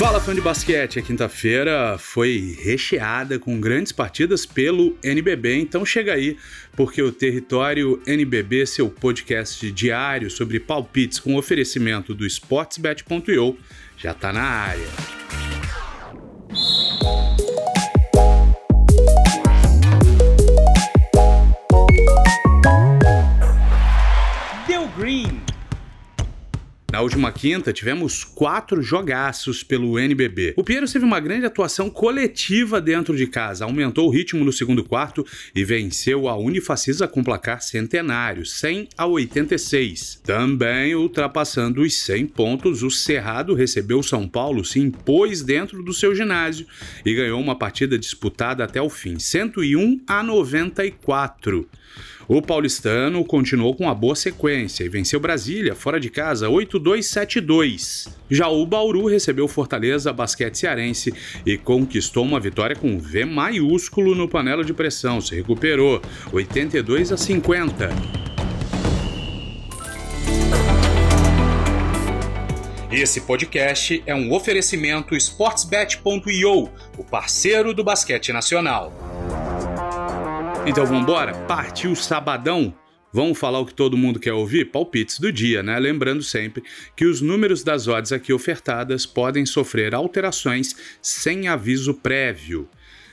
Fala fã de basquete, a quinta-feira foi recheada com grandes partidas pelo NBB, então chega aí, porque o Território NBB, seu podcast diário sobre palpites com oferecimento do sportsbet.io, já tá na área. Deu Green na última quinta, tivemos quatro jogaços pelo NBB. O Pinheiros teve uma grande atuação coletiva dentro de casa, aumentou o ritmo no segundo quarto e venceu a Unifacisa com placar centenário, 100 a 86. Também ultrapassando os 100 pontos, o Cerrado recebeu o São Paulo, se impôs dentro do seu ginásio e ganhou uma partida disputada até o fim, 101 a 94. O paulistano continuou com uma boa sequência e venceu Brasília fora de casa 8-2-7-2. Já o Bauru recebeu Fortaleza Basquete Cearense e conquistou uma vitória com V maiúsculo no panela de pressão, se recuperou 82 a 50. Esse podcast é um oferecimento sportsbet.io, o parceiro do basquete nacional. Então vamos embora? Partiu sabadão? Vamos falar o que todo mundo quer ouvir? Palpites do dia, né? Lembrando sempre que os números das odds aqui ofertadas podem sofrer alterações sem aviso prévio.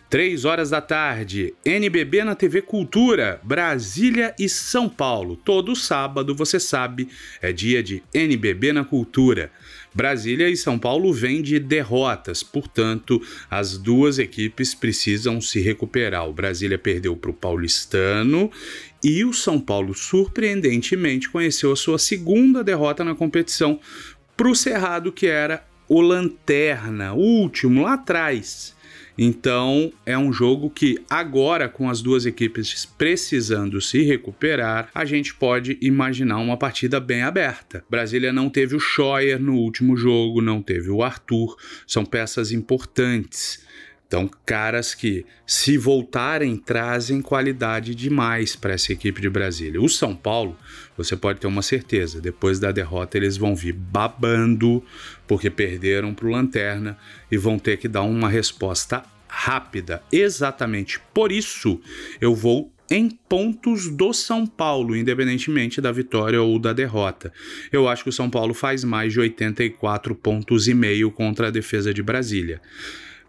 3 horas da tarde, NBB na TV Cultura, Brasília e São Paulo. Todo sábado, você sabe, é dia de NBB na Cultura. Brasília e São Paulo vêm de derrotas, portanto, as duas equipes precisam se recuperar. O Brasília perdeu para o Paulistano e o São Paulo, surpreendentemente, conheceu a sua segunda derrota na competição para o Cerrado, que era o Lanterna, o último lá atrás. Então é um jogo que agora, com as duas equipes precisando se recuperar, a gente pode imaginar uma partida bem aberta. Brasília não teve o Scheuer no último jogo, não teve o Arthur, são peças importantes. Então, caras que, se voltarem, trazem qualidade demais para essa equipe de Brasília. O São Paulo, você pode ter uma certeza, depois da derrota eles vão vir babando, porque perderam para o Lanterna e vão ter que dar uma resposta rápida. Exatamente por isso eu vou em pontos do São Paulo, independentemente da vitória ou da derrota. Eu acho que o São Paulo faz mais de 84 pontos e meio contra a defesa de Brasília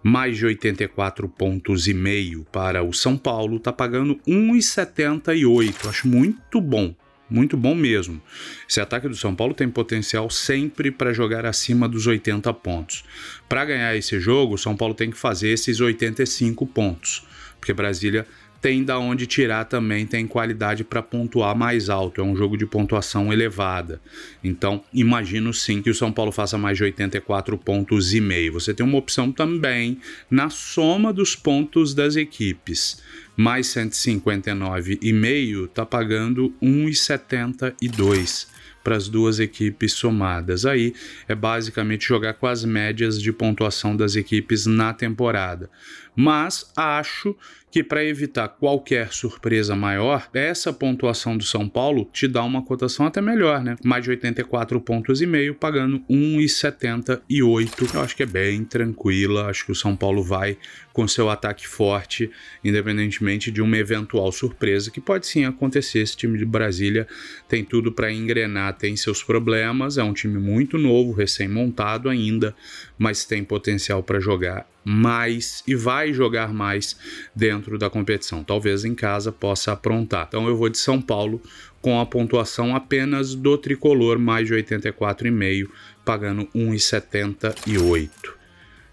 mais de 84 pontos e meio para o São Paulo, está pagando 1,78. Acho muito bom. Muito bom mesmo. Esse ataque do São Paulo tem potencial sempre para jogar acima dos 80 pontos. Para ganhar esse jogo, o São Paulo tem que fazer esses 85 pontos, porque Brasília tem da onde tirar também, tem qualidade para pontuar mais alto, é um jogo de pontuação elevada. Então, imagino sim que o São Paulo faça mais de 84 pontos e meio. Você tem uma opção também na soma dos pontos das equipes. Mais 159,5 está pagando 1,72 para as duas equipes somadas. Aí é basicamente jogar com as médias de pontuação das equipes na temporada. Mas acho que para evitar qualquer surpresa maior, essa pontuação do São Paulo te dá uma cotação até melhor, né? Mais de 84 pontos e meio, pagando 1,78. Eu acho que é bem tranquila, acho que o São Paulo vai com seu ataque forte, independentemente de uma eventual surpresa que pode sim acontecer. Esse time de Brasília tem tudo para engrenar, tem seus problemas, é um time muito novo, recém-montado ainda, mas tem potencial para jogar mais e vai jogar mais dentro da competição. Talvez em casa possa aprontar. Então eu vou de São Paulo com a pontuação apenas do tricolor, mais de 84,5, pagando 1,78.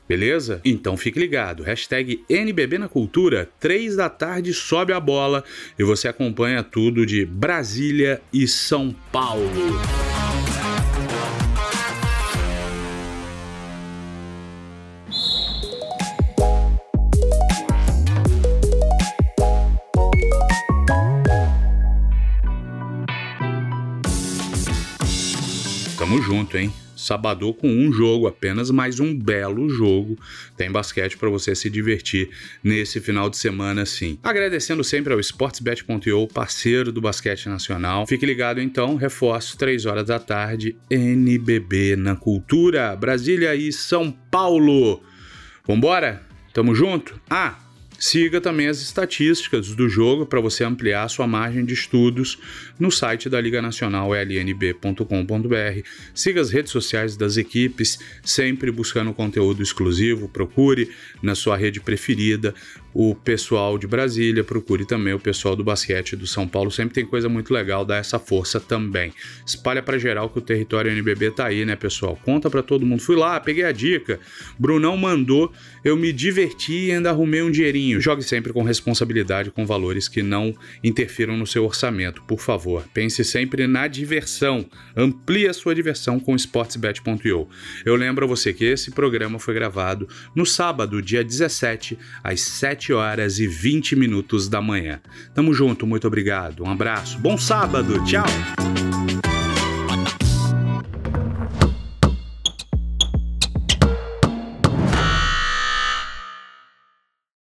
Beleza? Então fique ligado. Hashtag NBB na Cultura, 3 da tarde sobe a bola e você acompanha tudo de Brasília e São Paulo. Tamo junto, hein? Sabadão com um jogo apenas, mas um belo jogo. Tem basquete para você se divertir nesse final de semana, sim. Agradecendo sempre ao Sportsbet.io, parceiro do basquete nacional. Fique ligado então, reforço, 3 horas da tarde, NBB na Cultura, Brasília e São Paulo. Vambora? Tamo junto? Ah! Siga também as estatísticas do jogo para você ampliar sua margem de estudos no site da Liga Nacional lnb.com.br. Siga as redes sociais das equipes, sempre buscando conteúdo exclusivo. Procure na sua rede preferida o pessoal de Brasília, procure também o pessoal do basquete do São Paulo. Sempre tem coisa muito legal, dá essa força também. Espalha para geral que o território NBB tá aí, né, pessoal? Conta para todo mundo. Fui lá, peguei a dica. Brunão mandou, eu me diverti e ainda arrumei um dinheirinho. Jogue sempre com responsabilidade com valores que não interfiram no seu orçamento, por favor. Pense sempre na diversão. Amplie a sua diversão com sportsbet.io. Eu lembro a você que esse programa foi gravado no sábado, dia 17, às 7 7 horas e 20 minutos da manhã. Tamo junto, muito obrigado, um abraço, bom sábado, tchau!